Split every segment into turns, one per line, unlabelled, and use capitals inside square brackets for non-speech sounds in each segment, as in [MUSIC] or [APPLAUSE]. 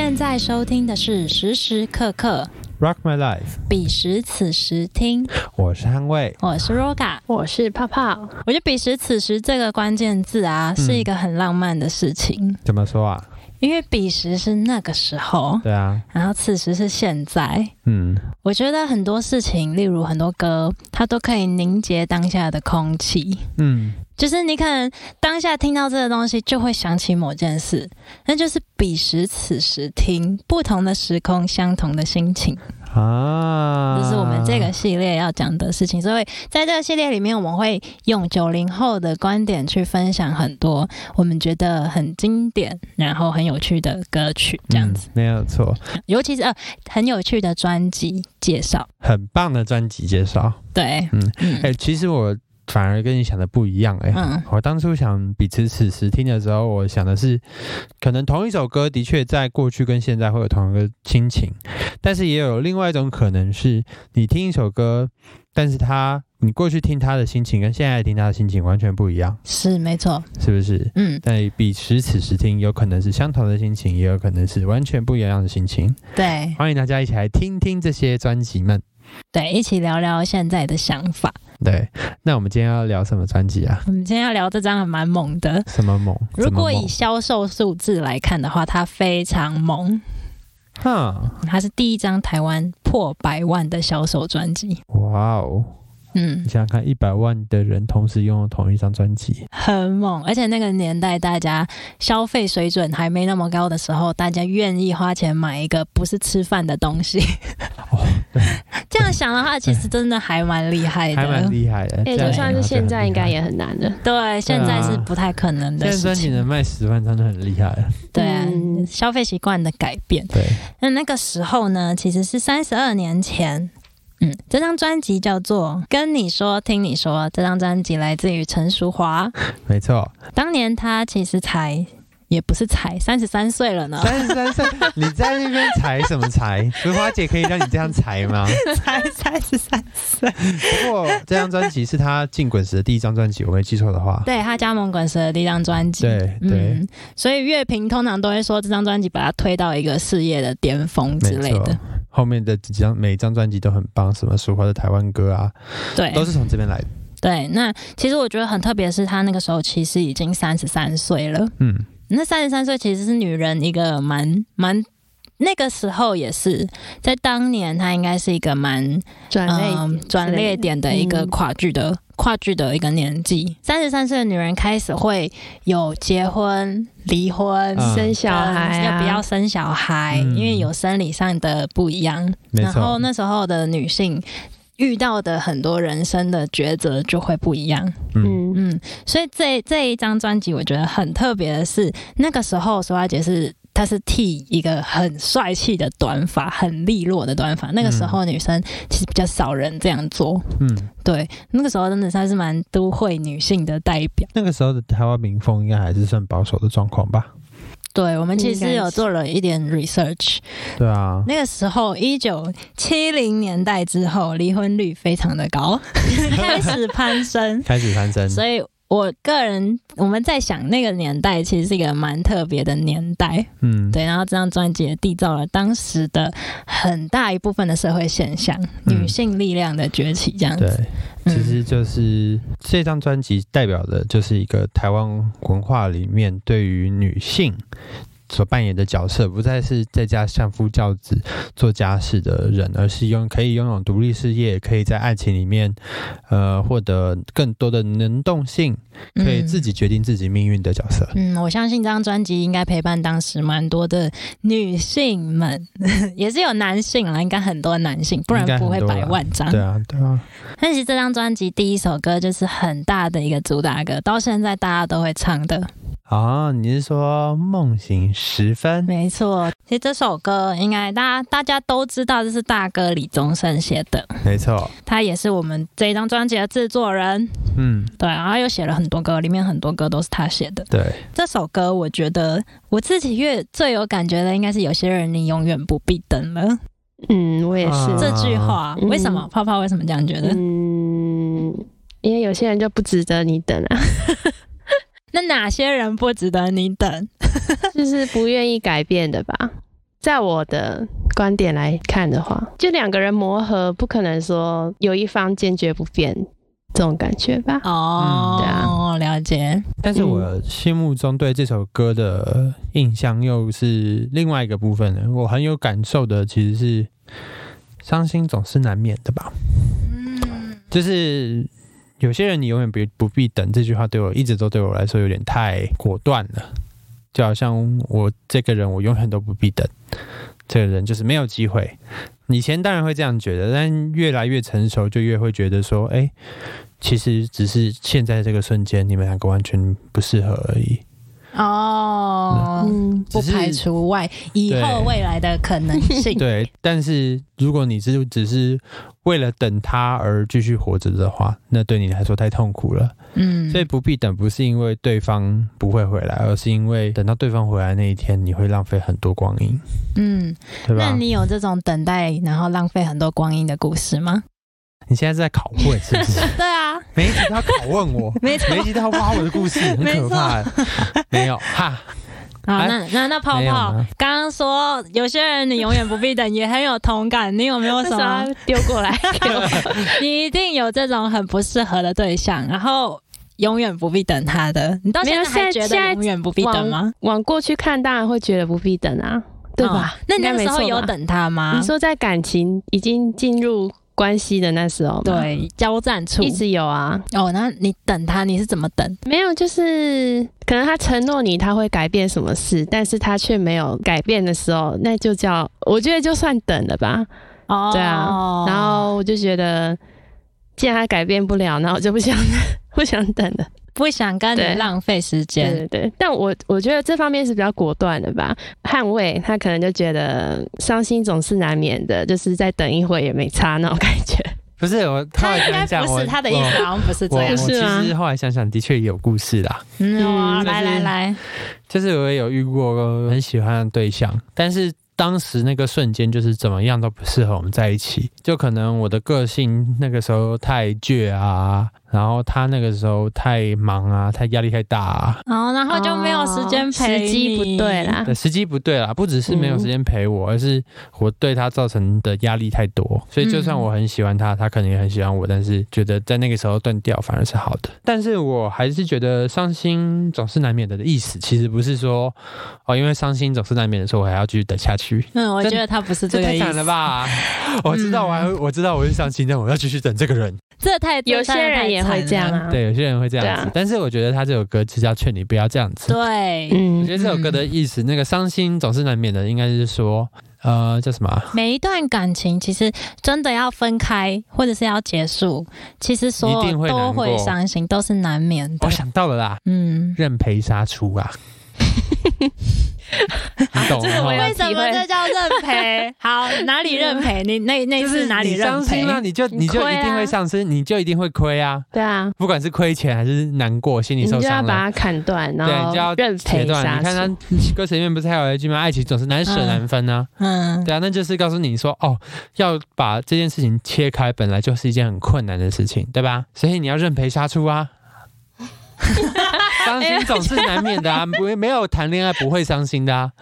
现在收听的是时时刻刻
Rock My Life，
彼时此时听，
我是汉卫。
我是 Roga。
我是泡泡，
我觉得彼时此时这个关键字啊，
嗯
是一个很浪漫的事情，
怎么说啊？
因为彼时是那个时候，
对啊，
然后此时是现在。
嗯，
我觉得很多事情，例如很多歌，它都可以凝结当下的空气。
嗯，
就是你可能当下听到这个东西，就会想起某件事，那就是彼时此时听不同的时空，相同的心情。
啊，
这是我们这个系列要讲的事情。所以在这个系列里面，我们会用九零后的观点去分享很多我们觉得很经典，然后很有趣的歌曲，这样子，
嗯没有错，
尤其是呃很有趣的专辑介绍。
很棒的专辑介绍。
对，
嗯
嗯
哎、其实我反而跟你想的不一样、哎、
嗯
我当初想彼此此时听的时候，我想的是，可能同一首歌的确在过去跟现在会有同一个心情，但是也有另外一种可能是，你听一首歌，但是它你过去听他的心情跟现在听他的心情完全不一样，
是没错，
是不是？
嗯，
但彼时此时听，有可能是相同的心情，也有可能是完全不一样的心情。
对
欢迎大家一起来听听这些专辑们。
对，一起聊聊现在的想法。
对，那我们今天要聊什么专辑啊？
我们今天要聊这张还蛮猛的。
什么猛？
如果以销售数字来看的话，它非常猛，
哈，
它是第一张台湾破百万的销售专辑。
哇哦！
嗯
你，想想看，一百万的人同时拥有同一张专辑，
很猛，而且那个年代大家消费水准还没那么高的时候，大家愿意花钱买一个不是吃饭的东西。[LAUGHS]
哦，对，
这样想的话，其实真的还蛮厉害的
还蛮。厉害的。
哎、就算是现在应该也很难的。
对，现在是不太可能的事情
现在专辑能。卖十万，真的很厉害了。
对啊，
嗯
消费习惯的改变。
对，
那那个时候呢，其实是三十二年前。嗯，这张专辑叫做《跟你说听你说》，这张专辑来自于陈淑华。[LAUGHS]
没错，
当年她其实才也不是才三十三岁了呢，
三十三岁，你在那边才什么才？淑华姐可以让你这样才吗？[LAUGHS]
才三十三岁。
不过这张专辑是他进滚石的第一张专辑，我没记错的话。
对她加盟滚石的第一张专辑。
对对，
嗯，所以乐评通常都会说这张专辑把她推到一个事业的巅峰之类的。。
后面的几张每一张专辑都很棒，什么俗话的台湾歌啊，
对，
都是从这边来的。
对。那其实我觉得很特别，是她那个时候其实已经三十三岁了。
嗯，
那三十三岁其实是女人一个蛮蛮。那个时候也是在当年，她应该是一个蛮
转
转捩点的一个
嗯
跨剧的、跨剧的一个年纪。三十三岁的女人开始会有结婚、离婚、
嗯
生小孩、啊，
要不要生小孩，
嗯
因为有生理上的不一样。
没
然后。那时候的女性遇到的很多人生的抉择就会不一样。
嗯，
嗯，
嗯，所以这这一张专辑我觉得很特别的是，那个时候苏华姐是。她是剃一个很帅气的短发，很利落的短发。那个时候女生其实比较少人这样做，
嗯，
对，那个时候真的算是蛮都会女性的代表。
那个时候的台湾民风应该还是算保守的状况吧？
对，我们其实有做了一点 research。
对啊，
那个时候，一九七零年代之后，离婚率非常的高，[LAUGHS] 开始攀升。[LAUGHS]
开始攀升。
所以我个人我们在想，那个年代其实是一个蛮特别的年代。
嗯，
对，然后这张专辑也缔造了当时的很大一部分的社会现象，
嗯
女性力量的崛起，这样
对
子。，
其
嗯
实就是这张专辑代表的就是一个台湾文化里面对于女性所扮演的角色，不再是在家相夫教子做家事的人，而是拥可以拥有独立事业，可以在爱情里面呃获得更多的能动性，可以自己决定自己命运的角色。
嗯，我相信这张专辑应该陪伴当时蛮多的女性们，[LAUGHS] 也是有男性啦，应该很多男性，不然不会百万张。
对啊，对啊，[LAUGHS]
但其实这张专辑第一首歌就是很大的一个主打歌，到现在大家都会唱的。
啊，你是说梦醒时分？
没错，其实这首歌应该大家大家都知道，这是大哥李宗盛写的，
没错，
他也是我们这一张专辑的制作人。
嗯，
对，然后又写了很多歌，里面很多歌都是他写的。
对，
这首歌我觉得我自己越最有感觉的，应该是有些人你永远不必等了
嗯，我也是。
啊
这句话。
嗯
为什么泡泡为什么这样觉得？
嗯，因为有些人就不值得你等啊，
那哪些人不值得你等？[LAUGHS]
就是不愿意改变的吧。在我的观点来看的话，就两个人磨合，不可能说有一方坚决不变这种感觉吧？
哦，
对啊，
了解。
但是我心目中对这首歌的印象又是另外一个部分了。我很有感受的其实是伤心总是难免的吧。
嗯，
就是有些人你永远不不必等这句话对我一直都对我来说有点太果断了，就好像我这个人我永远都不必等，这个人就是没有机会。以前当然会这样觉得，但越来越成熟就越会觉得说，哎、其实只是现在这个瞬间你们两个完全不适合而已。
哦，
嗯，
不排除外以后未来的可能性。[LAUGHS]
对，但是如果你是只是为了等他而继续活着的话，那对你来说太痛苦了。
嗯，
所以不必等，不是因为对方不会回来，而是因为等到对方回来那一天，你会浪费很多光阴，
嗯，
对吧？
那你有这种等待然后浪费很多光阴的故事吗？
你现在是在拷问是不是？[LAUGHS]
对啊，
每一集都要拷问我，[LAUGHS]
没错
每一集都要挖我的故事，很可怕。没 [LAUGHS] 有哈，
好，
哎
那那那泡泡
吗
刚刚说有些人你永远不必等，也很有同感。你有没有什么
丢过来？
你一定有这种很不适合的对象，然后永远不必等他的。你到现在还觉得永远不必等吗？
往过去看，当然会觉得不必等啊，对吧？
哦那你那个时候有等他吗？
你说在感情已经进入关系的那时候，
对交战处
一直有啊，
哦，那你等他，你是怎么等？
没有，就是可能他承诺你他会改变什么事，但是他却没有改变的时候，那就叫我觉得就算等了吧。
哦
对啊，然后我就觉得，既然他改变不了，那我就不想 [LAUGHS] 不想等了。
不想跟你浪费时间。
对对，但我我觉得这方面是比较果断的吧。捍卫他可能就觉得伤心总是难免的，就是再等一会也没差那种感觉。
不是我后来
他应该
想想，我
不是他的意思，好像不是这样。
其
是吗
实后来想想，的确也有故事啦。
嗯，哇
嗯
来来来，
就是我也有遇过很喜欢的对象，但是当时那个瞬间就是怎么样都不适合我们在一起，就可能我的个性那个时候太倔啊，然后他那个时候太忙啊，太压力太大啊，
哦，然后就没有时间陪你，
时机不对啦。
对，时机不对啦，不只是没有时间陪我，而是我对他造成的压力太多，所以就算我很喜欢他，他可能也很喜欢我，但是觉得在那个时候断掉反而是好的。但是我还是觉得伤心总是难免的的意思，其实不是说哦，因为伤心总是难免的时候，我还要继续等下去。[LAUGHS]
嗯，我觉得他不是这个意思
太惨了，[LAUGHS] 吧！我知道，我还会我知道我是伤心，但我要继续等这个人。[LAUGHS]
这太
有些人也会这样。啊。
对，有些人会这样子，
啊
但是我觉得他这首歌其实要劝你不要这样子。
对，
嗯
我觉得这首歌的意思，那个伤心总是难免的，应该是说，呃，叫什么啊？
每一段感情其实真的要分开或者是要结束，其实所
一定会
有都会伤心，都是难免的
我。想到了啦，
嗯，
认赔杀出啊！你懂吗 [LAUGHS]
这个我有？
为什么这叫认赔？[LAUGHS] 好，哪里认赔？[LAUGHS] 你那那
是
次哪里认赔
伤心？了，你就
你
你就一定会丧失，你就一定会亏啊！
对啊，
不管是亏钱还是难过，心里
你就要
受伤了。
把它砍断，然
对，
后
你就要
认赔
断。
杀
你看他。歌词里面不是还有一句吗？爱情总是难舍难分啊。
嗯，
对啊，那就是告诉你说，哦，要把这件事情切开，本来就是一件很困难的事情，对吧？所以你要认赔杀出啊。伤心总是难免的啊，[LAUGHS] 不会没有谈恋爱不会伤心的啊，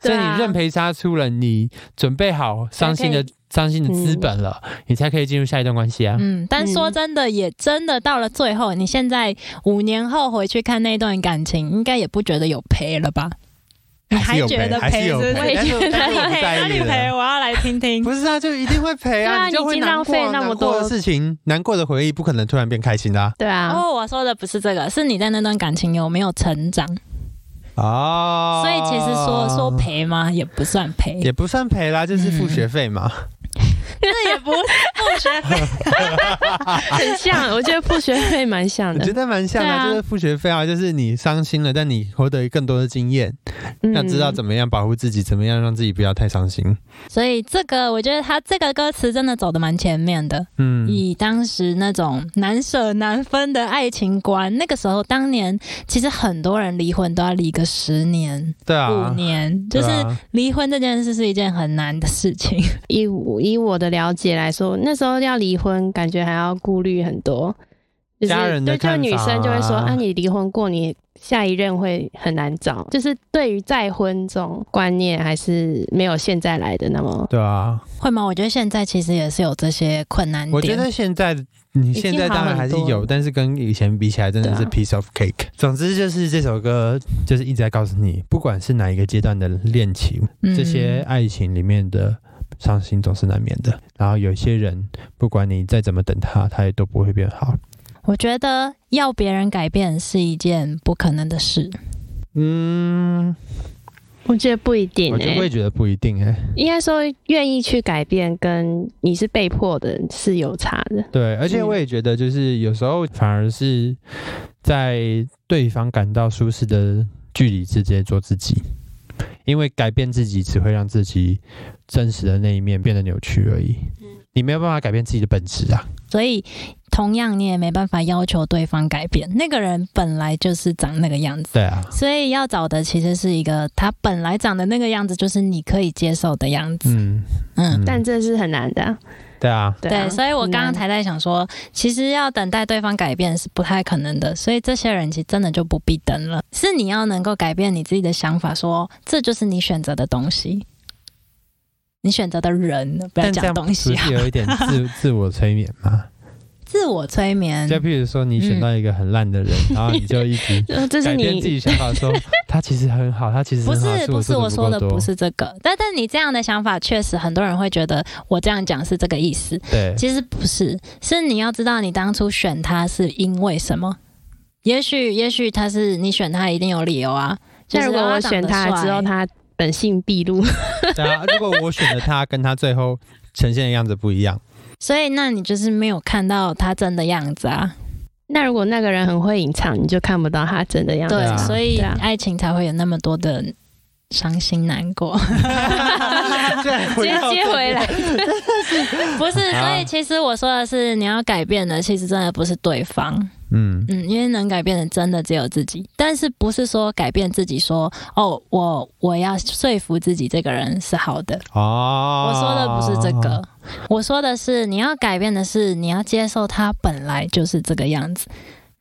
所以你认赔杀出了，你准备好伤心的伤心的资本了，你才可以进入下一段关系啊。
嗯，但说真的，也真的到了最后，你现在五年后回去看那段感情，应该也不觉得有赔了吧？你
还
觉得？
赔我不在意
哪里赔？我要来听听。
不是啊，就一定会赔啊！
对啊
你就会
你已经浪费那么多
事情，难过的回忆不可能突然变开心的啊。
对啊，
哦，我说的不是这个，是你在那段感情有没有成长？
哦
所以其实说说赔吗，也不算赔，
也不算赔啦，就是付学费嘛。[LAUGHS]
这也不付学费。
很像，我觉得付学费蛮像的
我觉。得蛮像的，
啊
就是付学费啊，就是你伤心了，但你获得更多的经验，要知道
嗯
怎么样保护自己，怎么样让自己不要太伤心。
所以这个我觉得他这个歌词真的走的蛮前面的。
嗯，
以当时那种难舍难分的爱情观，那个时候当年其实很多人离婚都要离个十年、
对啊，
五年，就是离婚这件事是一件很难的事情。
以我以我的了解来说，那时候要离婚，感觉还要顾虑很多，就是
家人的
对，就女生就会说
啊
啊，你离婚过，你下一任会很难找。就是对于再婚这种观念，还是没有现在来的那么
对啊，
会吗？我觉得现在其实也是有这些困难点。
我觉得现在你现在当然还是有，但是跟以前比起来，真的是 piece of cake。总之就是这首歌就是一直在告诉你，不管是哪一个阶段的恋情，
嗯
这些爱情里面的伤心总是难免的。然后有些人，不管你再怎么等他，他也都不会变好。
我觉得要别人改变是一件不可能的事。
嗯，
我觉得不一定、
我就
欸，
会觉得不一定哎、
应该说愿意去改变，跟你是被迫的是有差的。
对，而且
嗯
我也觉得，就是有时候反而是在对方感到舒适的距离之间做自己，因为改变自己只会让自己真实的那一面变得扭曲而已。你没有办法改变自己的本质啊。
所以，同样你也没办法要求对方改变，那个人本来就是长那个样子。
对啊，
所以要找的其实是一个他本来长的那个样子，就是你可以接受的样子。
嗯
嗯，
但这是很难的啊、
对啊，
对啊
对，所以我刚刚才在想说，其实要等待对方改变是不太可能的，所以这些人其实真的就不必等了。是你要能够改变你自己的想法说这就是你选择的东西，你选择的人，不要讲东西啊，
是有一点自 [LAUGHS] 自我催眠吗？
自我催眠
就。譬如说，你选到一个很烂的人，然后你就一直
呃 [LAUGHS] 这是
改变自己想法，说他其实很好，他其实
不是不是，
我
我说的不。是这个，但但你这样的想法，确实很多人会觉得我这样讲是这个意思，
对，
其实不是，是你要知道你当初选他是因为什么。也许也许他是你选他一定有理由啊。就是
如果我选他之后，他本性毕露，[LAUGHS]
对啊，如果我选的他跟他最后呈现的样子不一样，[LAUGHS]
所以那你就是没有看到他真的样子啊。[LAUGHS]
那如果那个人很会隐藏，你就看不到他真的样子。
对，
啊
所以爱情才会有那么多的伤心难过。[LAUGHS]
接接回来，[LAUGHS]
不是，所以其实我说的是，你要改变的，其实真的不是对方。
嗯，
嗯，因为能改变的真的只有自己，但是不是说改变自己说哦，我我要说服自己这个人是好的。
哦，
我说的不是这个，我说的是你要改变的是你要接受他本来就是这个样子。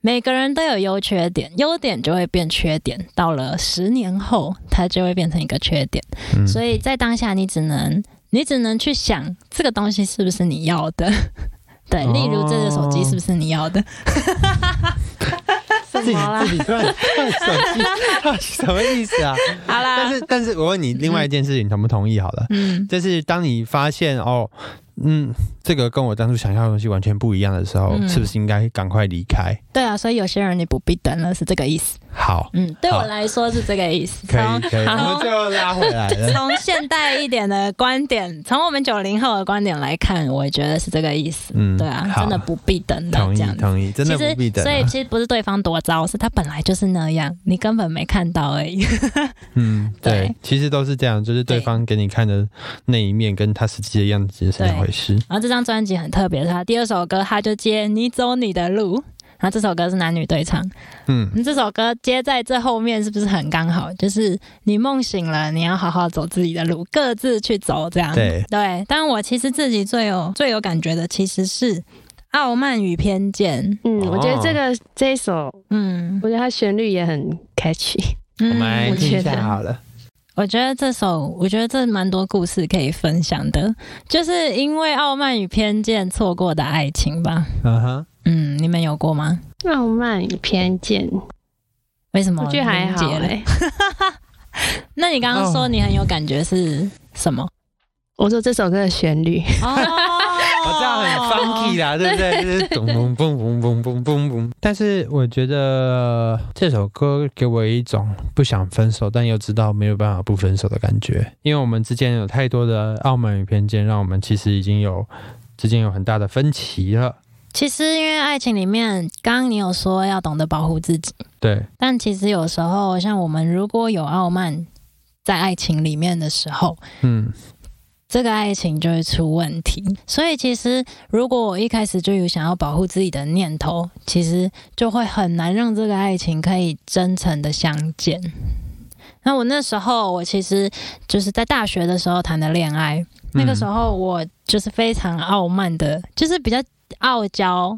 每个人都有优缺点，优点就会变缺点，到了十年后，它就会变成一个缺点。
嗯
所以在当下，你只能你只能去想这个东西是不是你要的。[LAUGHS] 对，
哦
例如这个手机是不是你要的？
自 [LAUGHS] 己
什么啦
自己突然看手机，[LAUGHS] 什么意思啊？
好啦，
但是但是我问你，另外一件事情同不同意好了？
嗯，
就是当你发现哦，嗯，这个跟我当初想要的东西完全不一样的时候，
嗯
是不是应该赶快离开？
对啊，所以有些人你不必等了，是这个意思。
好，
嗯，对我来说是这个意思。
可以
从
可以，我们
从
最后拉回来了。[LAUGHS]
从现代一点的观点，从我们九零后的观点来看，我觉得是这个意思。
嗯
对啊，真的不必等的
同意
这样。
同意，真的
其
不必等
所以其实不是对方多糟，是他本来就是那样，你根本没看到而已。[LAUGHS]
嗯，[LAUGHS] 对
对，
其实都是这样，就是对方给你看的那一面，跟他实际的样子是两回事。
然后这张专辑很特别，是他第二首歌他就接你走你的路，然后这首歌是男女对唱。
嗯，
嗯这首歌接在这后面是不是很刚好？就是你梦醒了，你要好好走自己的路，各自去走，这样。
对
对。但我其实自己最有最有感觉的其实是《傲慢与偏见》。
嗯，
哦
我觉得这个这一首，
嗯，
我觉得它旋律也很 catchy。
我
我们来听一
觉得
下好了。
我觉得这首，我觉得这蛮多故事可以分享的，就是因为傲慢与偏见错过的爱情吧。
嗯哼，
嗯，你们有过吗？
傲慢与偏见，
为什么？
我觉得还好
凝结了
哎、[LAUGHS]
那你刚刚说
哦
你很有感觉是什么？
我说这首歌的旋律，
哦，
很 funky 啦，对不对？就是咚咚嘣嘣嘣嘣嘣嘣。但是我觉得这首歌给我一种不想分手，但又知道没有办法不分手的感觉，因为我们之间有太多的傲慢与偏见，让我们其实已经有之间有很大的分歧了。
其实因为爱情里面，刚刚你有说要懂得保护自己，
对，
但其实有时候像我们如果有傲慢在爱情里面的时候，
嗯，
这个爱情就会出问题。所以其实如果我一开始就有想要保护自己的念头，其实就会很难让这个爱情可以真诚的相见。那我那时候，我其实就是在大学的时候谈的恋爱，那个时候我就是非常傲慢的，就是比较傲娇，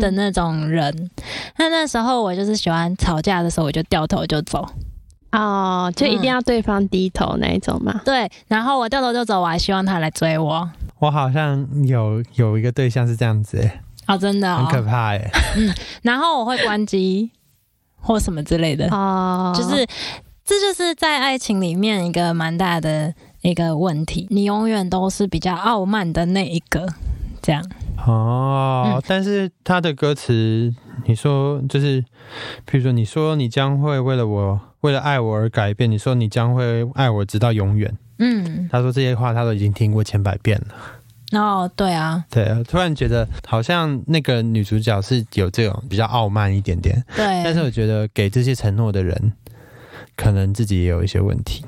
的那种人。那那时候我就是喜欢吵架的时候，我就掉头就走。
哦，就一定要对方低头那一种嘛。
对，然后我掉头就走，我还希望他来追我。
我好像有有一个对象是这样子、欸，
哦，真的、哦，
很可怕哎、
然后我会关机或什么之类的，
哦，
就是这就是在爱情里面一个蛮大的一个问题，你永远都是比较傲慢的那一个，这样。
哦，
嗯
但是他的歌词，你说就是，比如说你说你将会为了我，为了爱我而改变，你说你将会爱我直到永远。
嗯，
他说这些话他都已经听过千百遍了。
哦，对啊，
对啊，突然觉得好像那个女主角是有这种比较傲慢一点点，
对。
但是我觉得给这些承诺的人，可能自己也有一些问题。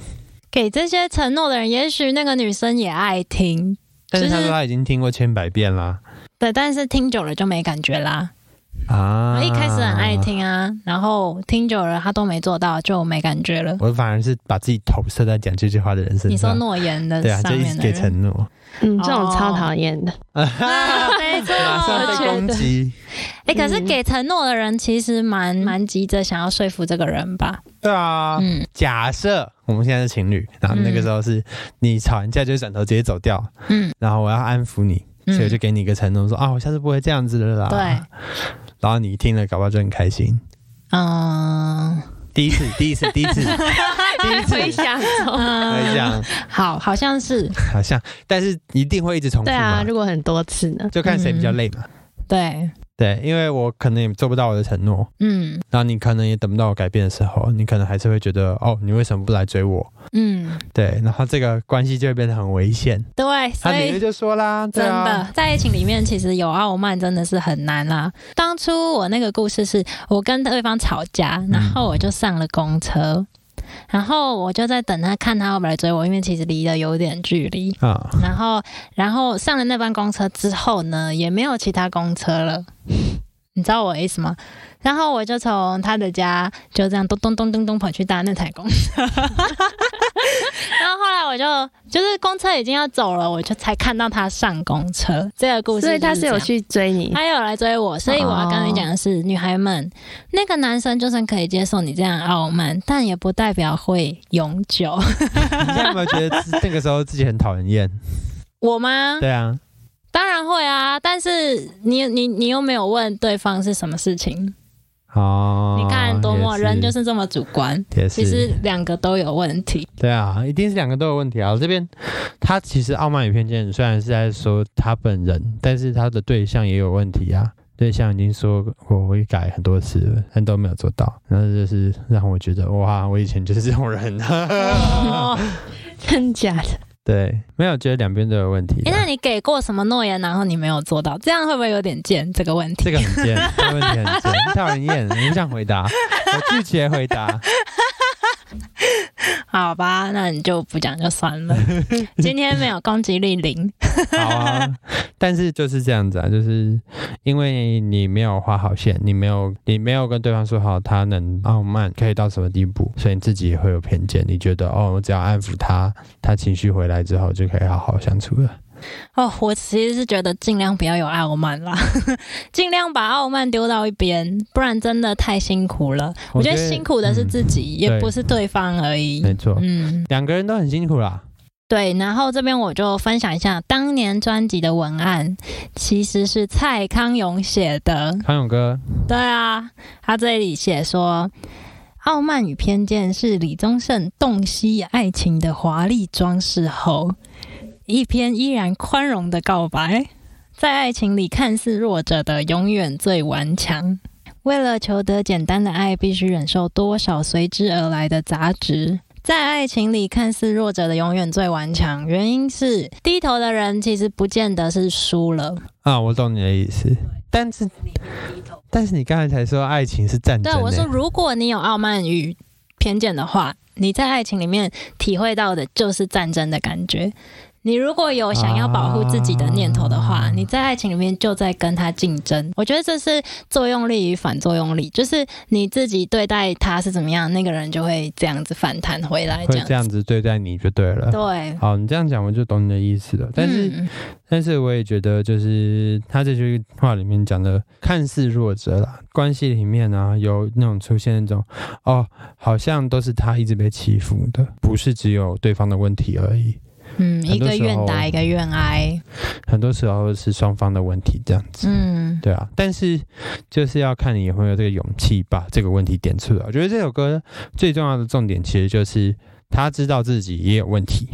给这些承诺的人，也许那个女生也爱听，
但是他说他已经听过千百遍啦。
对，但是听久了就没感觉啦。
啊，
一开始很爱，听啊，然后听久了他都没做到，就没感觉了。
我反而是把自己投射在讲这句话的人身上。
你说诺言的
对啊，就
上
一直给承诺，
嗯，这种
哦
超讨厌的。[LAUGHS]
啊没错。
马上被攻击。
哎、可是
嗯
给承诺的人其实蛮蛮急着想要说服这个人吧？
对啊，
嗯，
假设我们现在是情侣，然后那个时候是你吵完架就转头直接走掉，
嗯
然后我要安抚你，
嗯
所以我就给你一个承诺，说啊，我下次不会这样子的啦。
对，
然后你听了，搞不好就很开心。
嗯。
第一次，第一次，第一次，[LAUGHS] 第一次。
回想中，
嗯，
会这样，
好，好像是。
好像，但是一定会一直重复
对啊，如果很多次呢？
就看谁比较累嘛。
对，
对，因为我可能也做不到我的承诺，
嗯
然后你可能也等不到我改变的时候，你可能还是会觉得，哦，你为什么不来追我？
嗯，
对，然后这个关系就会变得很危险。
对，
他
所以。
就说啦，对
真
啊
的，在爱情里面，其实有傲慢真的是很难啦。当初我那个故事是我跟对方吵架，然后我就上了公车，然后我就在等他，看他会不会来追我，因为其实离得有点距离。
啊，
然后，然后上了那班公车之后呢，也没有其他公车了。你知道我的意思吗？然后我就从他的家就这样咚咚咚咚咚跑去搭那台公车，然后后来我就就是公车已经要走了，我就才看到他上公车。这个故事，
所以他是有，去追你，
他有来追我，所以我要跟你讲的是，女孩们，那个男生就算可以接受你这样傲慢，但也不代表会永久。
你现在有没有觉得自 [LAUGHS] 那个时候自己很讨人厌？
我吗？
对啊，
当然会啊，但是你你你又没有问对方是什么事情，
哦，
你看多么人就是这么主观，其实，两个都有问题。
对啊，一定是两个都有问题啊。这边他其实傲慢与偏见，虽然是在说他本人，但是他的对象也有问题啊。对象已经说我会改很多次了，但都没有做到，然后就是让我觉得哇，我以前就是这种人。
哦，
真假的？
对，没有觉得两边都有问题。
那你给过什么诺言，然后你没有做到，这样会不会有点贱？这个问题，
这个很贱，[LAUGHS] 这个问题很贱，讨人厌，你不想回答，我拒绝回答。[LAUGHS]
好吧，那你就不讲就算了。[LAUGHS] 今天没有攻击力零，
好啊，但是就是这样子啊，就是因为你没有画好线，你没有你没有跟对方说好他能傲慢可以到什么地步，所以你自己也会有偏见，你觉得哦，我只要安抚他，他情绪回来之后就可以好好相处了。
哦，我其实是觉得尽量不要有傲慢啦，[LAUGHS] 尽量把傲慢丢到一边，不然真的太辛苦了。我觉得辛苦的是自己，也不是对方而已。
没错，
嗯，
两个人都很辛苦啦。
对。然后这边我就分享一下当年专辑的文案，其实是蔡康永写的。
康永哥，
对啊，他这里写说。傲慢与偏见是李宗盛洞悉爱情的华丽装饰后，一篇依然宽容的告白。在爱情里看似弱者的，永远最顽强。为了求得简单的爱，必须忍受多少随之而来的杂质。在爱情里看似弱者的，永远最顽强。原因是低头的人其实不见得是输了。
啊，我懂你的意思，但是但是你刚才才说爱情是战争、欸，
对我说，如果你有傲慢与偏见的话，你在爱情里面体会到的就是战争的感觉。你如果有想要保护自己的念头的话，
啊
你在爱情里面就在跟他竞争。我觉得这是作用力与反作用力，就是你自己对待他是怎么样，那个人就会这样子反弹回来，这样
会这样子对待你就对了。
对。
好，你这样讲我就懂你的意思了。但是，
嗯
但是我也觉得，就是他这句话里面讲的，看似弱者啦，关系里面啊，有那种出现那种，哦，好像都是他一直被欺负的，不是只有对方的问题而已，
嗯，一个愿打一个愿挨，
很多时候是双方的问题这样子。
嗯
对啊，但是就是要看你有没有这个勇气把这个问题点出来。我觉得这首歌最重要的重点其实就是他知道自己也有问题，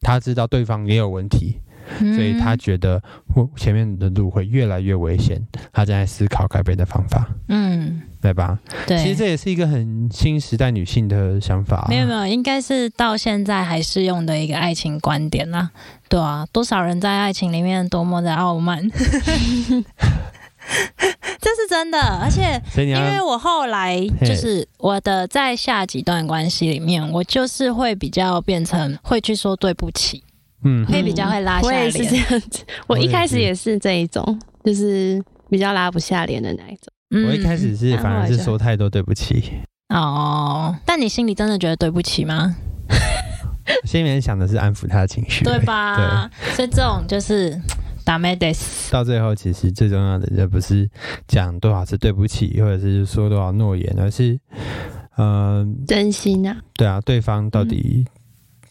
他知道对方也有问题，
嗯
所以他觉得我前面的路会越来越危险，他正在思考改变的方法，
嗯，
对吧？
对，
其实这也是一个很新时代女性的想法、
没有没有，应该是到现在还适用的一个爱情观点啦。对啊，多少人在爱情里面多么的傲慢，[LAUGHS] 这是真的。而且，因为我后来就是我的在下几段关系里面，我就是会比较变成会去说对不起，
嗯。
会比较会拉下
我也是这
脸。
样子，我一开始也是这一种，就是比较拉不下脸的那一种。
嗯。
我一开始是
嗯
反而是说太多对不起，
哦，但你心里真的觉得对不起吗？[LAUGHS]
心里面想的是安抚他的情绪，
对吧？对。所以这种就是打 e d
到最后，其实最重要的也不是讲多少次对不起，或者是说多少诺言，而是，嗯、
真心啊，
对啊，对方到底，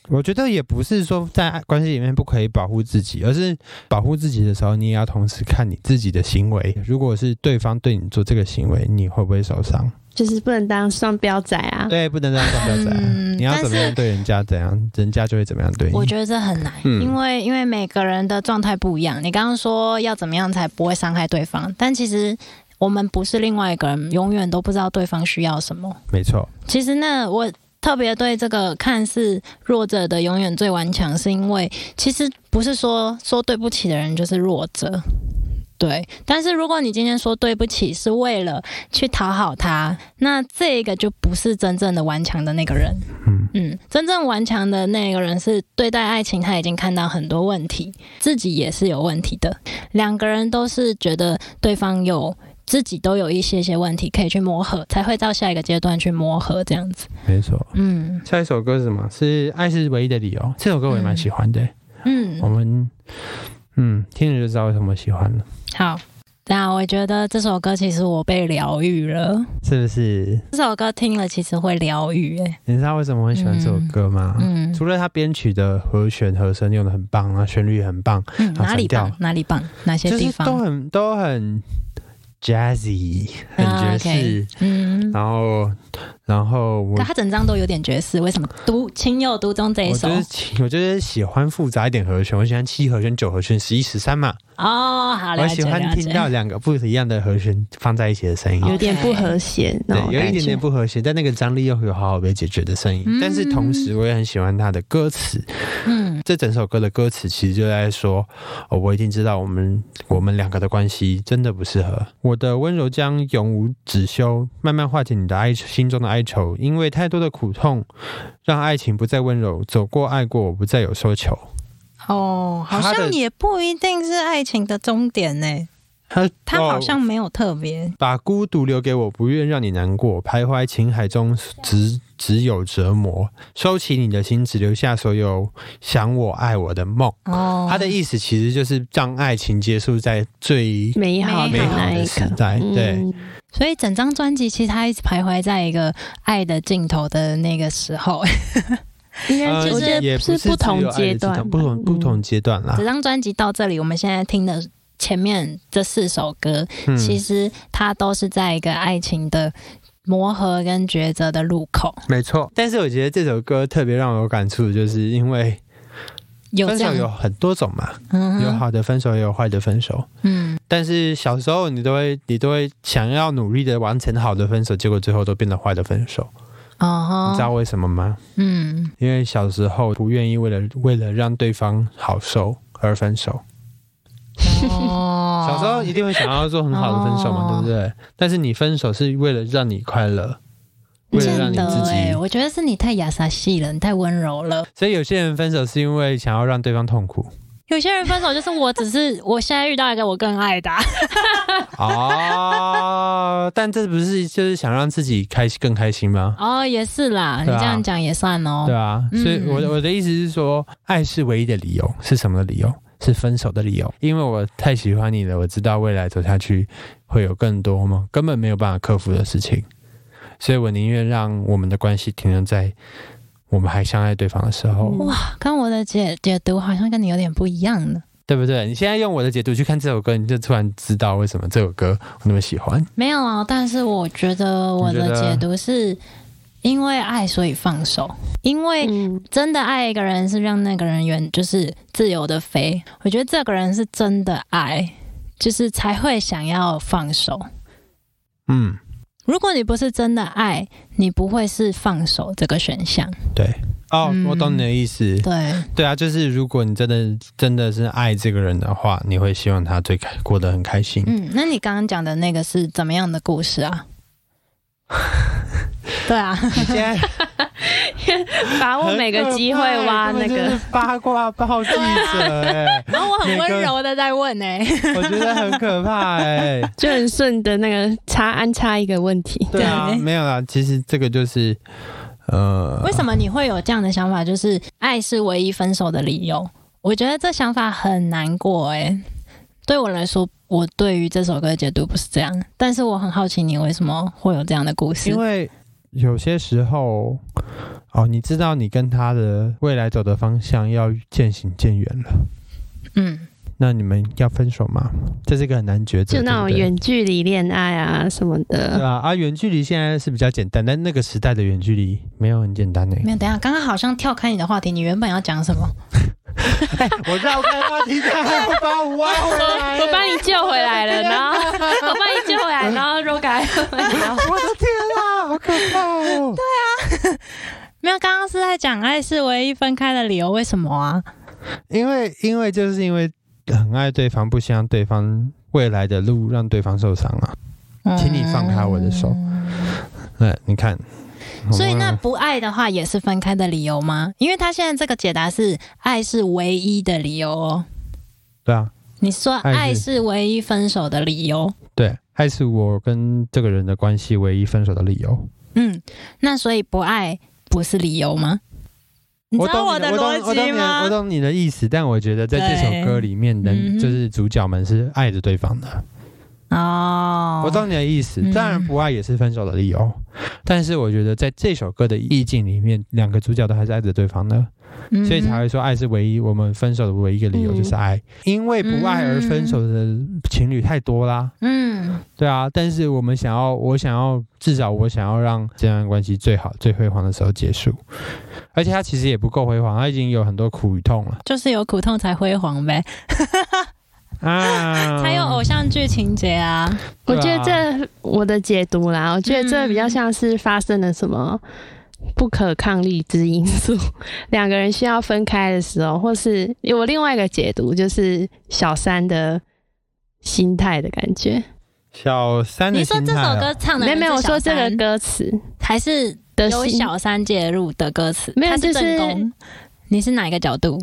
我觉得也不是说在爱关系里面不可以保护自己，而是保护自己的时候，你也要同时看你自己的行为。如果是对方对你做这个行为，你会不会受伤？
就是不能当双标仔啊。
对，不能当双标仔啊。
嗯
你要怎么样对人家怎样，人家就会怎么样对你。
我觉得这很难，
嗯
因为因为每个人的状态不一样。你刚刚说要怎么样才不会伤害对方，但其实我们不是另外一个人，永远都不知道对方需要什么。
没错，
其实那，我特别对这个看似弱者的永远最顽强，是因为其实不是说说对不起的人就是弱者。对，但是如果你今天说对不起是为了去讨好他，那这个就不是真正的顽强的那个人。
嗯，
嗯，真正顽强的那个人是对待爱情，他已经看到很多问题，自己也是有问题的。两个人都是觉得对方有自己都有一些些问题可以去磨合，才会到下一个阶段去磨合这样子。
没错。
嗯
下一首歌是什么？是《爱是唯一的理由》。这首歌我也蛮喜欢的、
嗯
我，们嗯听了就知道为什么喜欢了，
好。那我觉得这首歌其实我被疗愈了，
是不是？
这首歌听了其实会疗愈，哎，
你知道为什么我很喜欢这首歌吗？
嗯
除了它编曲的和弦、和声用的很棒啊，旋律也很棒，
嗯，哪里？棒哪里棒？哪些
就是
地方？
都很都很 jazzy，很
啊
爵士。
嗯，
然后，然后我
他整张都有点爵士，为什么独情有独钟这一首
我就？是喜我就是喜欢复杂一点和弦，我喜欢七和弦、九和弦、十一、十三嘛。
哦，好了
我喜欢听到。两个不一样的和弦放在一起的声音。
有点不和谐，
对，有一点点不和谐，但那个张力又有好好被解决的声音。
嗯
但是同时，我也很喜欢他的歌词。
嗯
这整首歌的歌词其实就在说，哦，我已经知道我们我们两个的关系真的不适合。我的温柔将永无止休，慢慢化解你的哀心中的哀愁，因为太多的苦痛，让爱情不再温柔。走过爱过，我不再有奢求。
哦，好像也不一定是爱情的终点呢。
他
他好
哦
像没有特别。
把孤独留给我，不愿让你难过。徘徊情海中，只只有折磨。收起你的心，只留下所有想我爱我的梦。
哦，
他的意思其实就是让爱情结束在最
美好的
美好
那一
的时
刻。
代。对，
嗯
所以整张专辑其实他一直徘徊在一个爱的尽头的那个时候。[LAUGHS]
应该
呃
我觉
也
是不同阶段，
不同不同阶段啦
整。张专辑到这里，我们现在听的前面这四首歌，
嗯
其实它都是在一个爱情的磨合跟抉择的路口。
没错。但是我觉得这首歌特别让我有感触，就是因为分手有很多种嘛，
嗯
有好的分手，也有坏的分手。
嗯，
但是小时候你都会，你都会想要努力的完成好的分手，结果最后都变得坏的分手。
哦吼，
你知道为什么吗？
嗯，
因为小时候不愿意为了为了让对方好受而分手。
哦，
小时候一定会想要做很好的分手嘛，
哦
对不对？但是你分手是为了让你快乐，
嗯
为了让你自己
哎、我觉得是你太亚萨系了，你太温柔了。
所以有些人分手是因为想要让对方痛苦。
有些人分手就是我只是 [LAUGHS] 我现在遇到一个我更爱的啊、[LAUGHS]
哦，但这不是就是想让自己开心更开心吗？
哦，也是啦，你这样讲也算哦。
对啊，
嗯
所以我的我的意思是说，爱是唯一的理由，是什么的理由？是分手的理由。因为我太喜欢你了，我知道未来走下去会有更多吗？根本没有办法克服的事情，所以我宁愿让我们的关系停留在我们还相爱对方的时候，
哇，跟我的解解读好像跟你有点不一样呢。
对不对？你现在用我的解读去看这首歌，你就突然知道为什么这首歌我那么喜欢。
没有啊，但是我觉得我的解读是因为爱所以放手，因为
嗯，
真的爱一个人是让那个人远就是自由的飞。我觉得这个人是真的爱，就是才会想要放手。
嗯，
如果你不是真的爱，你不会是放手这个选项。
对。哦，
嗯
我懂你的意思。
对，
对啊，就是如果你真的真的是爱这个人的话，你会希望他最开过得很开心。
嗯，那你刚刚讲的那个是怎么样的故事啊？[LAUGHS] 对啊，
你现在
把握每个机会挖那个。
八卦报记者哎、[LAUGHS]
然后我很温柔的在问呢、
我觉得很可怕哎、
就很顺的那个插安插一个问题，
对啊，
对。
没有啦，其实这个就是呃，
为什么你会有这样的想法？就是爱是唯一分手的理由。我觉得这想法很难过哎、对我来说，我对于这首歌的解读不是这样，但是我很好奇你为什么会有这样的故事
因。为有些时候哦，你知道你跟他的未来走的方向要渐行渐远了，
嗯，
那你们要分手吗？这是一个很难抉择，
就那种远距离恋爱啊什么的
对
的。
啊，啊，远距离现在是比较简单，但那个时代的远距离没有很简单呢、
没有，等一下，刚刚好像跳开你的话题，你原本要讲什么？[LAUGHS]
我绕开话题，他还会把我挖回来。[LAUGHS]
我把你救回来了，然后我把你救回来，然后肉改，[LAUGHS]
我的天啊，好可怕哦！
对啊没有，刚刚是在讲爱是唯一分开的理由，为什么啊？
因为因为就是因为很爱对方，不希望对方未来的路让对方受伤啊。请你放开我的手对，你看，
所以那不爱的话也是分开的理由吗？因为他现在这个解答是爱是唯一的理由哦。
对啊，
你说
爱是
唯一分手的理由，
对，爱是我跟这个人的关系唯一分手的理由。
嗯，那所以不爱不是理由吗？你知道
我懂我的
逻辑吗
我？懂你的意思，但我觉得在这首歌里面的
对嗯哼
就是主角们是爱着对方的。
哦，
我懂你的意思，
嗯。
当然不爱也是分手的理由，但是我觉得在这首歌的意境里面，两个主角都还是爱着对方的，
嗯。
所以才会说爱是唯一我们分手的唯一一个理由
嗯
就是爱，因为不爱而分手的情侣太多啦，
嗯。
对啊，但是我们想要，我想要至少我想要让这段关系最好、最辉煌的时候结束，而且它其实也不够辉煌，它已经有很多苦与痛了。
就是有苦痛才辉煌呗，
啊，
才有偶像剧情节啊。
我觉得这我的解读啦，我觉得这比较像是发生了什么不可抗力之因素，[LAUGHS] 两个人需要分开的时候，或是有另外一个解读，就是小三的心态的感觉。
小三的
你说这首歌唱的
没有没有，我说这个
歌
歌词
还是
的心，
有小三介入的歌词，
没有就是。
你是哪一个角度？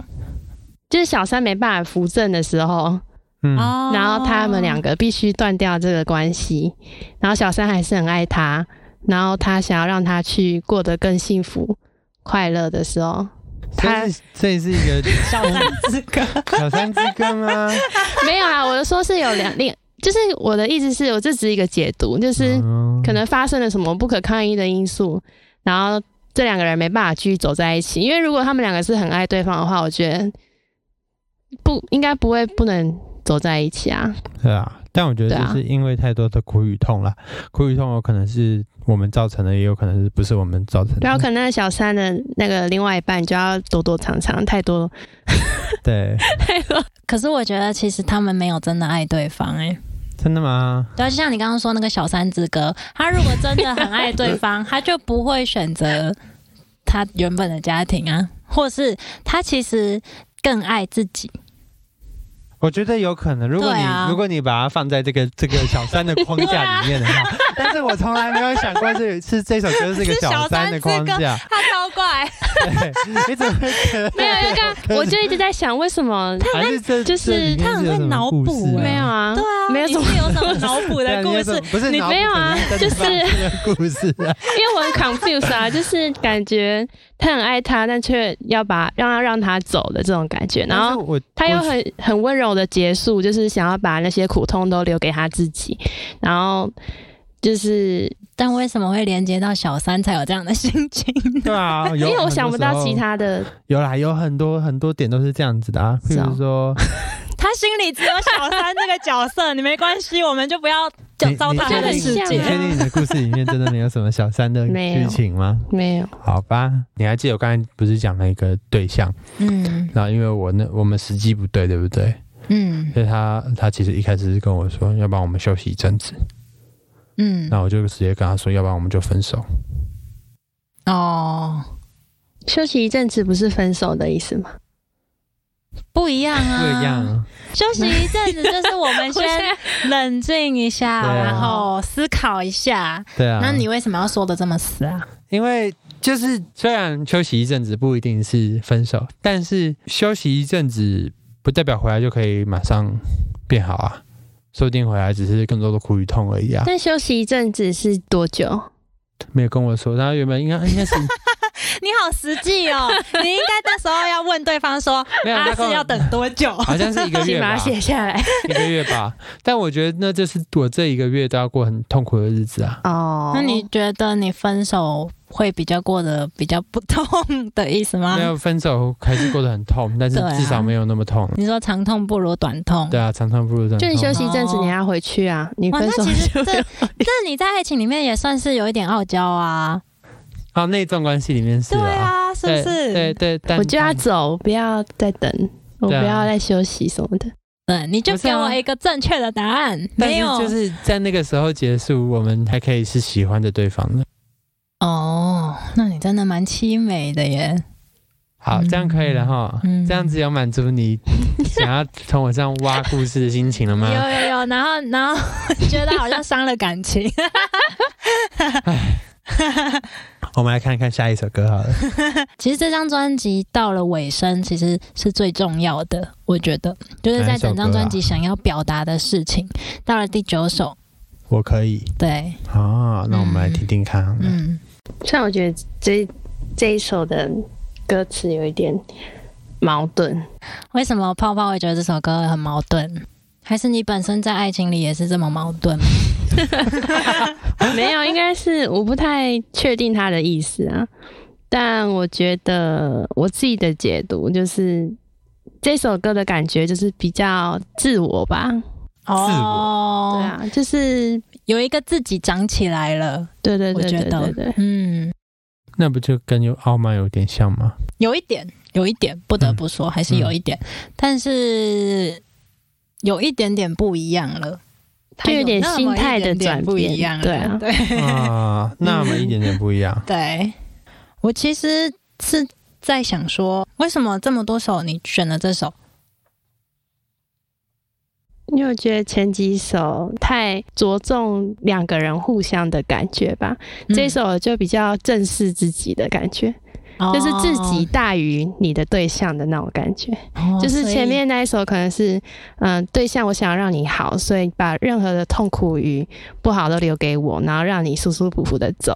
就是小三没办法扶正的时候，
嗯，
哦
然后他们两个必须断掉这个关系，然后小三还是很爱他，然后他想要让他去过得更幸福快乐的时候，他
这是这是一个
小三之歌。
小三之歌吗？[LAUGHS]
没有啊，我的说是有两另，就是我的意思是我这只是一个解读，就是
嗯
可能发生了什么不可抗力的因素，然后这两个人没办法继续走在一起，因为如果他们两个是很爱对方的话，我觉得不应该不会不能走在一起啊。
对啊，但我觉得就是因为太多的苦与痛了，苦与痛有可能是我们造成的，也有可能是不是我们造成的。
然后可能那小三的那个另外一半就要躲躲藏藏，太多
对，[LAUGHS]
太多。
可是我觉得其实他们没有真的爱对方、欸，哎，
真的吗？
对啊，就像你刚刚说那个小三之歌，他如果真的很爱对方，[LAUGHS] 他就不会选择他原本的家庭啊，或是他其实更爱自己。
我觉得有可能，如果你、
啊。
如果你把它放在这个 [LAUGHS] 这个小三的框架里面的话，[LAUGHS] 但是我从来没有想过是 [LAUGHS] 是这首歌是个
小
小三的框架，
他超怪，
对，你怎么
没有，刚刚我就一直在想，为什么
还是这
就是
他很会脑补
没有啊？
对啊，
没有什么
有什么脑补的 [LAUGHS] 故事？
不是
你没有啊就是
故事啊，[LAUGHS]
因为我很 confused 啊，就是感觉他很爱他，但却要把让他让他走的这种感觉，然后他又很很温柔的结束，就是想要把那些苦痛都留给他自己，然后就是
但为什么会连接到小三才有这样的心情？
对啊，[LAUGHS] 因
因为我想不到其他的，
有啦，有很多很多点都是这样子的啊，譬
是哦。
如说，
他心里只有小三这个角色，你没关系，我们就不要就
你你
糟蹋他的
你
世界。
你确定你的故事里面真的没有什么小三的剧情吗？
没有，
好吧，你还记得我刚才不是讲了一个对象，
嗯
然后因为我那我们时机不对，对不对？
嗯
所以他他其实一开始是跟我说，要不然我们休息一阵子，
嗯
那我就直接跟他说，要不然我们就分手。
哦，
休息一阵子不是分手的意思吗？
不一样啊，
不一样。啊，
休息一阵子，就是我们先 [LAUGHS] 冷静一下，
啊
然后思考一下。
对啊。
那你为什么要说的这么死啊？
因为就是虽然休息一阵子不一定是分手，但是休息一阵子不代表回来就可以马上变好啊，说不定回来只是更多的苦与痛而已啊。
但休息一阵子是多久？
没有跟我说，他原本应该应该是
你好实际哦，你应该那时候要问对方说，[LAUGHS] 啊
没有他
是要等多久？
好像是一个月吧
请把它，写下来。
一个月吧。但我觉得那就是我这一个月都要过很痛苦的日子啊。
哦
那你觉得你分手会比较过得比较不痛的意思吗
没？有分手还是过得很痛，但是至少没有那么痛。
你说长痛不如短痛，
对啊，长痛不如短痛。
就你休息一阵子，
哦
你要回去啊。你，分手
那其实这这你在爱情里面也算是有一点傲娇啊，
啊，那段关系里面是
对
啊，
啊，是不是？
对对，但
我就要走，不要再等，我不要再休息什么的。
嗯，你就给我一个正确的答案，没有
就是在那个时候结束，我们还可以是喜欢的对方的。
哦，那你真的蛮凄美的耶。
好，
嗯
这样可以了哈。
嗯
这样子有满足你想要从我这样挖故事的心情了吗？
有有有，然后然后 [LAUGHS] 觉得好像伤了感情。[LAUGHS] [LAUGHS]
我们来看看下一首歌好了。[LAUGHS]
其实这张专辑到了尾声，其实是最重要的，我觉得就是在整张专辑想要表达的事情。到了第九首，
我可以
对，
啊，那我们来听听看。
嗯，
虽然我觉得这这一首的歌词有一点矛盾，
为什么泡泡会觉得这首歌很矛盾？还是你本身在爱情里也是这么矛盾吗？[LAUGHS]
没有，应该是我不太确定他的意思啊。但我觉得我自己的解读就是这首歌的感觉就是比较自我吧。
哦，
对，啊，就是
有一个自己长起来了，
对对对
我觉得。
对对对，
嗯，
那不就跟有傲慢有点像吗？
有一点，有一点，不得不说，还是有一点，但是有一点点不一样了，
就有点心态的转变
不一样，
对啊
对
啊，那么一点点不一样。[LAUGHS]
对。我其实是在想说，为什么这么多首你选了这首？
因为我觉得前几首太着重两个人互相的感觉吧，这首就比较正视自己的感觉，
嗯
就是自己大于你的对象的那种感觉。
哦 [LAUGHS]
就是前面那一首可能是，嗯、对象我想要让你好，所以把任何的痛苦与不好都留给我，然后让你舒舒服服的走。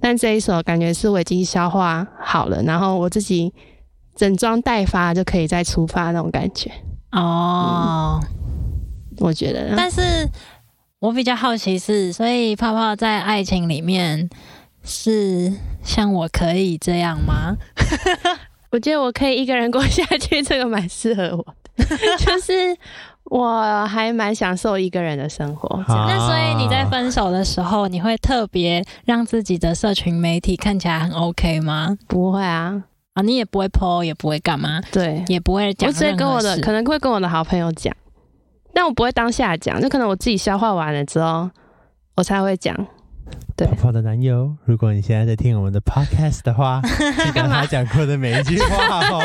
但这一首感觉是我已经消化好了，然后我自己整装待发就可以再出发那种感觉。
哦，
我觉得，
但是我比较好奇是，所以泡泡在爱情里面是像我可以这样吗？[LAUGHS]
我觉得我可以一个人过下去，这个蛮适合我的，[LAUGHS] 就是我还蛮享受一个人的生活。
那所以你在分手的时候，你会特别让自己的社群媒体看起来很 OK 吗？
不会啊，
啊，你也不会 po，也不会干嘛，
对，
也不会讲
我只会跟我的可能会跟我的好朋友讲，但我不会当下讲，就可能我自己消化完了之后，我才会讲。对
泡泡的男友，如果你现在在听我们的 podcast 的话，[LAUGHS] 记得他讲过的每一句话哦。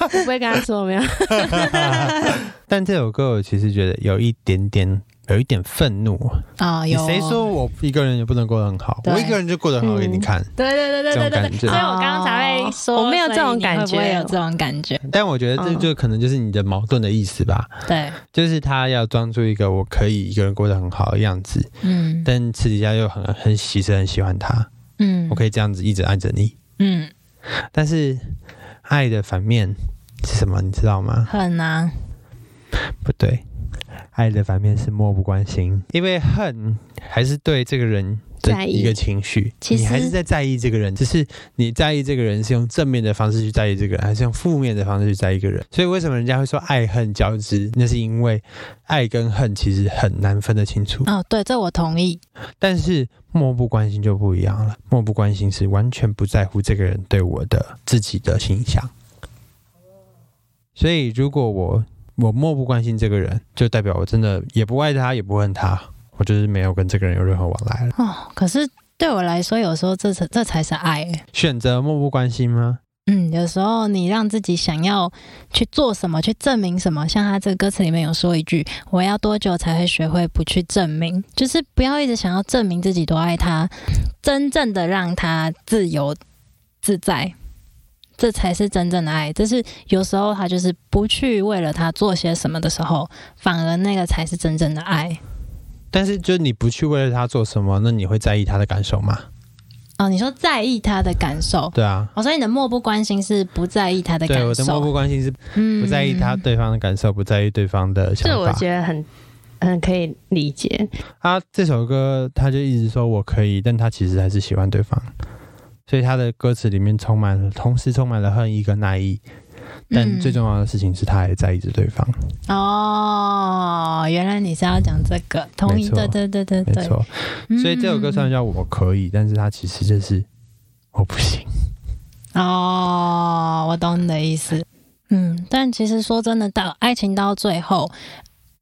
我 [LAUGHS] 不会跟他说没有。[LAUGHS]
但这首歌我其实觉得有一点点，有一点愤怒。
啊、有
谁说我一个人也不能过得很好？我一个人就过得很好给你看。
对对对对对对对，
这种感觉
所以我刚刚才会说，
我没有这种感觉
有这种感觉？
但我觉得这
嗯
就可能就是你的矛盾的意思吧，
对，
就是他要装出一个我可以一个人过得很好的样子，
嗯
但私底下又很很其实很喜欢他，
嗯
我可以这样子一直爱着你。
嗯，
但是爱的反面是什么？你知道吗？
恨啊，
不对，爱的反面是漠不关心，因为恨还是对这个人的一个情绪，
其实
你还是在在意这个人，只是你在意这个人是用正面的方式去在意这个人，还是用负面的方式去在意一个人。所以为什么人家会说爱恨交织？那是因为爱跟恨其实很难分得清楚。
哦，对，这我同意。
但是漠不关心就不一样了，漠不关心是完全不在乎这个人对我的自己的形象。所以如果我我漠不关心这个人，就代表我真的也不爱他，也不恨他，我就是没有跟这个人有任何往来了。
哦，可是对我来说，有时候这才这才是爱欸。
选择漠不关心吗？
嗯，有时候你让自己想要去做什么，去证明什么，像他这个歌词里面有说一句：“我要多久才会学会不去证明？”就是不要一直想要证明自己多爱他，真正的让他自由自在，这才是真正的爱。就是有时候他就是不去为了他做些什么的时候，反而那个才是真正的爱。
但是就你不去为了他做什么，那你会在意他的感受吗？
哦，你说在意他的感受，
对啊，
哦，所以你的漠不关心是不在意他的感受，
对我的漠不关心是
嗯
不在意他对方的感受，不在意对方的想法
这我。觉得很很可以理解。
他这首歌，他就一直说我可以，但他其实还是喜欢对方，所以他的歌词里面充满了，同时充满了恨意跟爱意。但
嗯
最重要的事情是，他还在意着对方，
哦，原来你是要讲这个，同意，对对对对对，
没错。所以这首歌虽然
嗯
叫我可以，但是他其实就是我不行。
哦，我懂你的意思，嗯，但其实说真的，到爱情到最后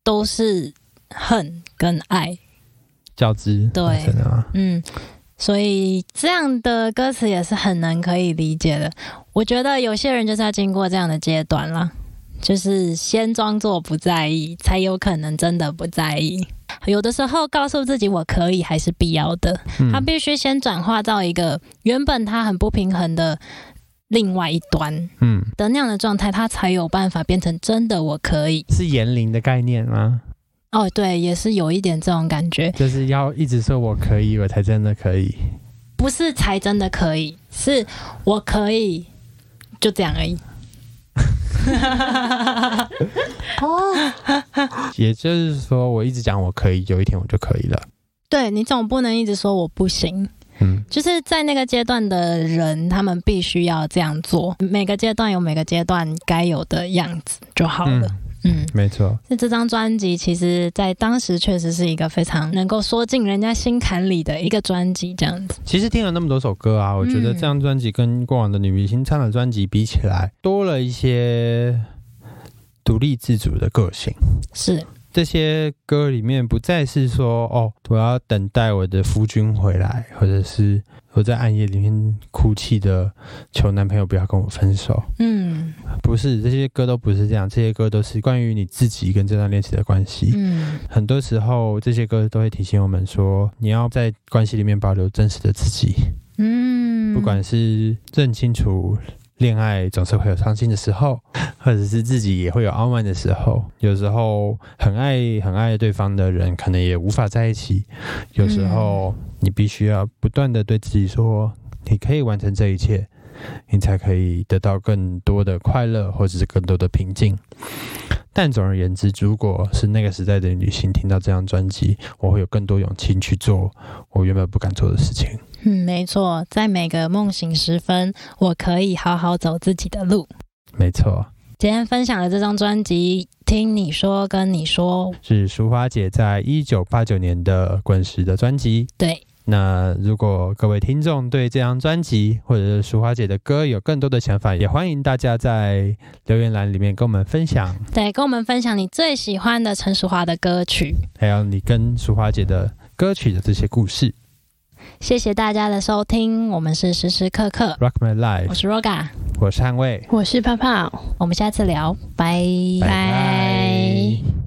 都是恨跟爱，
交织
对
真的吗？
嗯，所以这样的歌词也是很难可以理解的。我觉得有些人就是要经过这样的阶段啦，就是先装作不在意，才有可能真的不在意。有的时候告诉自己我可以还是必要的，
嗯
他必须先转化到一个原本他很不平衡的另外一端
嗯，
的那样的状态，他才有办法变成真的我可以。
是言灵的概念吗？
哦，对，也是有一点这种感觉，
就是要一直说我可以，我才真的可以。
不是才真的可以，是我可以，就这样而已。[LAUGHS] 哦，
也就是说，我一直讲我可以，有一天我就可以了。
对你总不能一直说我不行，
嗯，
就是在那个阶段的人，他们必须要这样做。每个阶段有每个阶段该有的样子就好了。嗯，
没错。
那这张专辑其实在当时确实是一个非常能够说进人家心坎里的一个专辑，这样子。
其实听了那么多首歌啊，我觉得
嗯
这张专辑跟过往的女明星唱的专辑比起来，多了一些独立自主的个性。
是，
这些歌里面不再是说哦，我要等待我的夫君回来，或者是我在暗夜里面哭泣的求男朋友不要跟我分手。
嗯
不是，这些歌都不是这样，这些歌都是关于你自己跟这段恋情的关系。
嗯
很多时候，这些歌都会提醒我们说，你要在关系里面保留真实的自己。
嗯，
不管是认清楚恋爱总是会有伤心的时候，[LAUGHS] 或者是自己也会有傲慢的时候。有时候很爱很爱对方的人，可能也无法在一起。有时候你必须要不断的对自己说，你可以完成这一切，你才可以得到更多的快乐，或者是更多的平静。但总而言之，如果是那个时代的女性听到这张专辑，我会有更多勇气去做我原本不敢做的事情。
嗯，没错，在每个梦醒时分，我可以好好走自己的路。
没错。
今天分享的这张专辑《听你说跟你说》，
是淑华姐在一九八九年的滚石的专辑。
对，
那如果各位听众对这张专辑或者是淑华姐的歌有更多的想法，也欢迎大家在留言栏里面跟我们分享，
对，跟我们分享你最喜欢的陈淑桦的歌曲。
还有你跟淑华姐的歌曲的这些故事。
谢谢大家的收听我们是时时刻刻。
Rock my life
我是 roga
我是汉蔚
我是泡泡。
我们下次聊
拜拜。